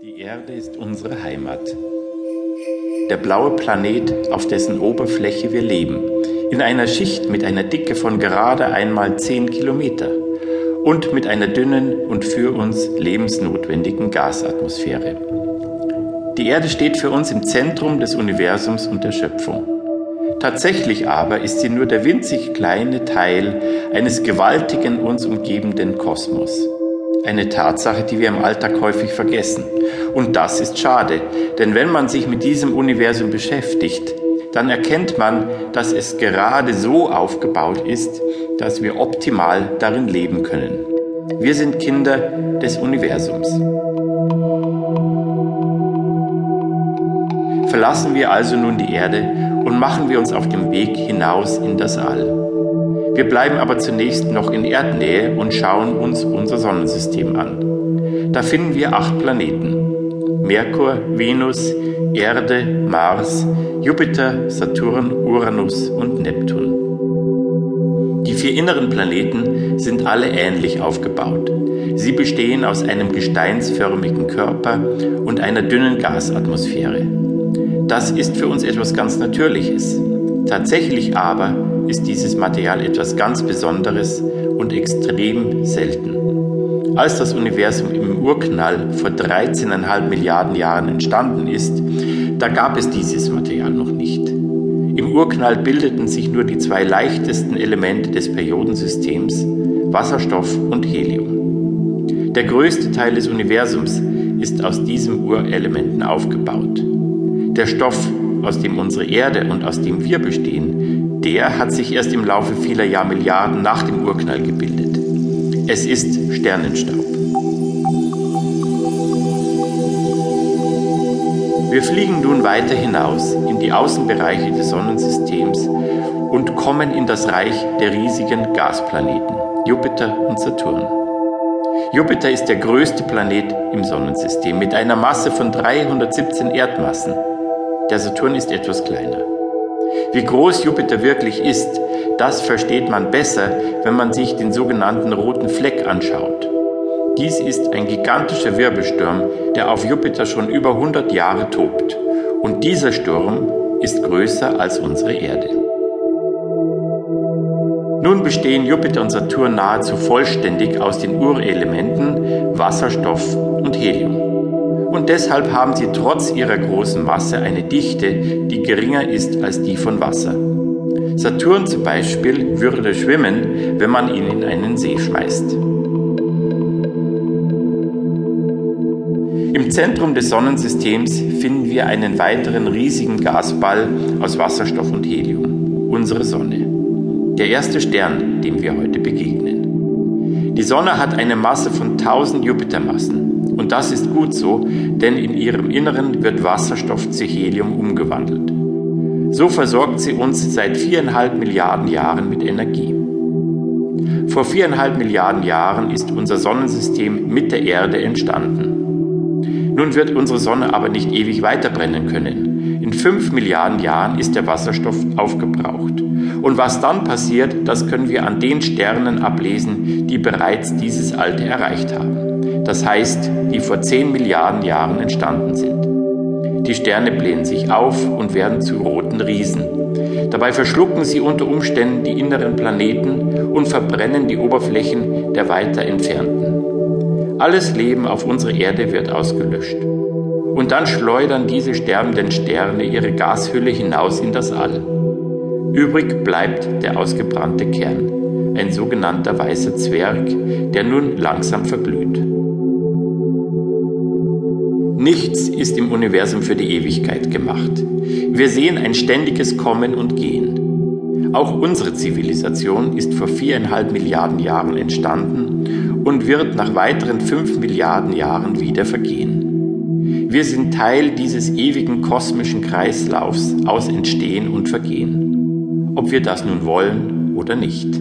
Die Erde ist unsere Heimat. Der blaue Planet, auf dessen Oberfläche wir leben, in einer Schicht mit einer Dicke von gerade einmal 10 Kilometer und mit einer dünnen und für uns lebensnotwendigen Gasatmosphäre. Die Erde steht für uns im Zentrum des Universums und der Schöpfung. Tatsächlich aber ist sie nur der winzig kleine Teil eines gewaltigen uns umgebenden Kosmos. Eine Tatsache, die wir im Alltag häufig vergessen. Und das ist schade, denn wenn man sich mit diesem Universum beschäftigt, dann erkennt man, dass es gerade so aufgebaut ist, dass wir optimal darin leben können. Wir sind Kinder des Universums. Verlassen wir also nun die Erde und machen wir uns auf dem Weg hinaus in das All. Wir bleiben aber zunächst noch in Erdnähe und schauen uns unser Sonnensystem an. Da finden wir acht Planeten. Merkur, Venus, Erde, Mars, Jupiter, Saturn, Uranus und Neptun. Die vier inneren Planeten sind alle ähnlich aufgebaut. Sie bestehen aus einem gesteinsförmigen Körper und einer dünnen Gasatmosphäre. Das ist für uns etwas ganz Natürliches. Tatsächlich aber ist dieses Material etwas ganz Besonderes und extrem selten. Als das Universum im Urknall vor 13,5 Milliarden Jahren entstanden ist, da gab es dieses Material noch nicht. Im Urknall bildeten sich nur die zwei leichtesten Elemente des Periodensystems, Wasserstoff und Helium. Der größte Teil des Universums ist aus diesen Urelementen aufgebaut. Der Stoff, aus dem unsere Erde und aus dem wir bestehen, der hat sich erst im Laufe vieler Jahrmilliarden nach dem Urknall gebildet. Es ist Sternenstaub. Wir fliegen nun weiter hinaus in die Außenbereiche des Sonnensystems und kommen in das Reich der riesigen Gasplaneten, Jupiter und Saturn. Jupiter ist der größte Planet im Sonnensystem mit einer Masse von 317 Erdmassen. Der Saturn ist etwas kleiner. Wie groß Jupiter wirklich ist, das versteht man besser, wenn man sich den sogenannten roten Fleck anschaut. Dies ist ein gigantischer Wirbelsturm, der auf Jupiter schon über 100 Jahre tobt. Und dieser Sturm ist größer als unsere Erde. Nun bestehen Jupiter und Saturn nahezu vollständig aus den Urelementen Wasserstoff und Helium und deshalb haben sie trotz ihrer großen Masse eine Dichte, die geringer ist als die von Wasser. Saturn zum Beispiel würde schwimmen, wenn man ihn in einen See schmeißt. Im Zentrum des Sonnensystems finden wir einen weiteren riesigen Gasball aus Wasserstoff und Helium, unsere Sonne. Der erste Stern, dem wir heute begegnen. Die Sonne hat eine Masse von 1000 Jupitermassen. Und das ist gut so, denn in ihrem Inneren wird Wasserstoff zu Helium umgewandelt. So versorgt sie uns seit viereinhalb Milliarden Jahren mit Energie. Vor viereinhalb Milliarden Jahren ist unser Sonnensystem mit der Erde entstanden. Nun wird unsere Sonne aber nicht ewig weiterbrennen können. In fünf Milliarden Jahren ist der Wasserstoff aufgebraucht. Und was dann passiert, das können wir an den Sternen ablesen, die bereits dieses Alter erreicht haben das heißt, die vor 10 Milliarden Jahren entstanden sind. Die Sterne blähen sich auf und werden zu roten Riesen. Dabei verschlucken sie unter Umständen die inneren Planeten und verbrennen die Oberflächen der weiter entfernten. Alles Leben auf unserer Erde wird ausgelöscht. Und dann schleudern diese sterbenden Sterne ihre Gashülle hinaus in das All. Übrig bleibt der ausgebrannte Kern, ein sogenannter weißer Zwerg, der nun langsam verglüht. Nichts ist im Universum für die Ewigkeit gemacht. Wir sehen ein ständiges Kommen und Gehen. Auch unsere Zivilisation ist vor viereinhalb Milliarden Jahren entstanden und wird nach weiteren fünf Milliarden Jahren wieder vergehen. Wir sind Teil dieses ewigen kosmischen Kreislaufs aus Entstehen und Vergehen. Ob wir das nun wollen oder nicht.